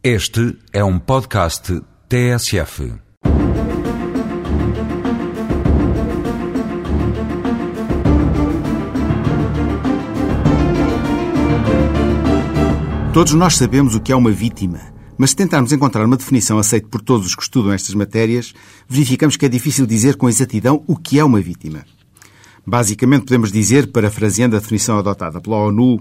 Este é um podcast TSF. Todos nós sabemos o que é uma vítima, mas se tentarmos encontrar uma definição aceita por todos os que estudam estas matérias, verificamos que é difícil dizer com exatidão o que é uma vítima. Basicamente, podemos dizer, parafraseando a definição adotada pela ONU,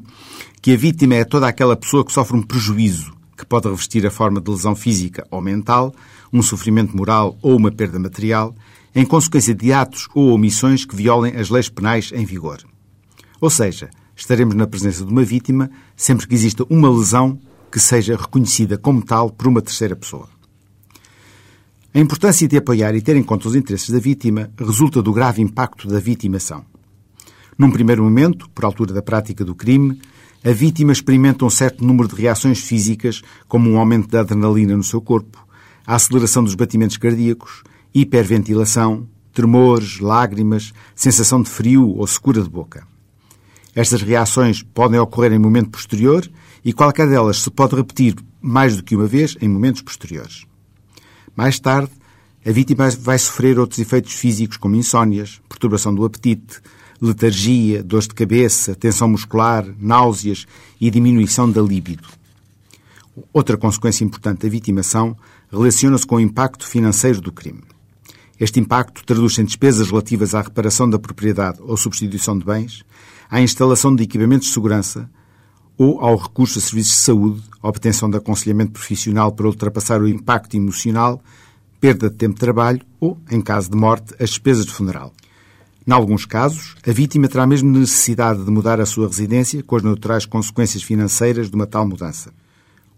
que a vítima é toda aquela pessoa que sofre um prejuízo, que pode revestir a forma de lesão física ou mental, um sofrimento moral ou uma perda material, em consequência de atos ou omissões que violem as leis penais em vigor. Ou seja, estaremos na presença de uma vítima sempre que exista uma lesão que seja reconhecida como tal por uma terceira pessoa. A importância de apoiar e ter em conta os interesses da vítima resulta do grave impacto da vitimação. Num primeiro momento, por altura da prática do crime, a vítima experimenta um certo número de reações físicas, como um aumento da adrenalina no seu corpo, a aceleração dos batimentos cardíacos, hiperventilação, tremores, lágrimas, sensação de frio ou secura de boca. Estas reações podem ocorrer em momento posterior e qualquer delas se pode repetir mais do que uma vez em momentos posteriores. Mais tarde, a vítima vai sofrer outros efeitos físicos como insónias, perturbação do apetite, letargia, dores de cabeça, tensão muscular, náuseas e diminuição da libido. Outra consequência importante da vitimação relaciona-se com o impacto financeiro do crime. Este impacto traduz-se em despesas relativas à reparação da propriedade ou substituição de bens, à instalação de equipamentos de segurança ou ao recurso a serviços de saúde, obtenção de aconselhamento profissional para ultrapassar o impacto emocional, perda de tempo de trabalho ou, em caso de morte, as despesas de funeral. Em alguns casos, a vítima terá mesmo necessidade de mudar a sua residência com as naturais consequências financeiras de uma tal mudança.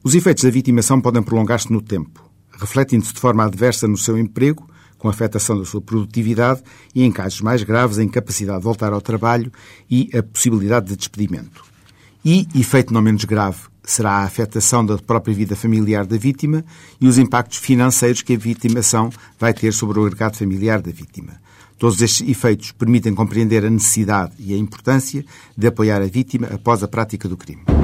Os efeitos da vitimação podem prolongar-se no tempo, refletindo-se de forma adversa no seu emprego, com afetação da sua produtividade e, em casos mais graves, a incapacidade de voltar ao trabalho e a possibilidade de despedimento. E, efeito não menos grave, será a afetação da própria vida familiar da vítima e os impactos financeiros que a vitimação vai ter sobre o agregado familiar da vítima. Todos estes efeitos permitem compreender a necessidade e a importância de apoiar a vítima após a prática do crime.